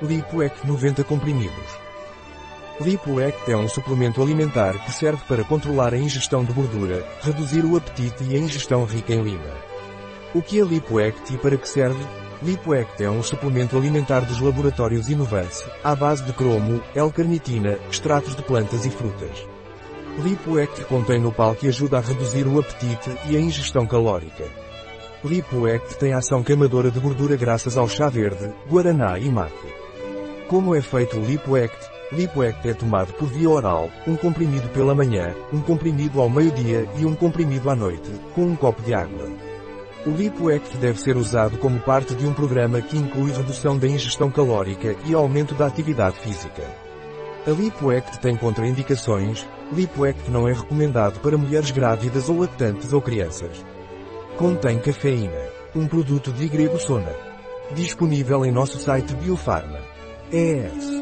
Lipoact 90 comprimidos. Lipoact é um suplemento alimentar que serve para controlar a ingestão de gordura, reduzir o apetite e a ingestão rica em lima. O que é Lipoact e para que serve? Lipoact é um suplemento alimentar dos laboratórios Inovance, à base de cromo, L-carnitina, extratos de plantas e frutas. Lipoact contém nopal que ajuda a reduzir o apetite e a ingestão calórica. Lipoact tem ação queimadora de gordura graças ao chá verde, guaraná e mate. Como é feito o Lipoact? Lipoact é tomado por via oral, um comprimido pela manhã, um comprimido ao meio-dia e um comprimido à noite, com um copo de água. O Lipoact deve ser usado como parte de um programa que inclui redução da ingestão calórica e aumento da atividade física. A Lipoact tem contraindicações, Lipoact não é recomendado para mulheres grávidas ou lactantes ou crianças. Contém cafeína. Um produto de Grego Sona. Disponível em nosso site Biofarma. heirs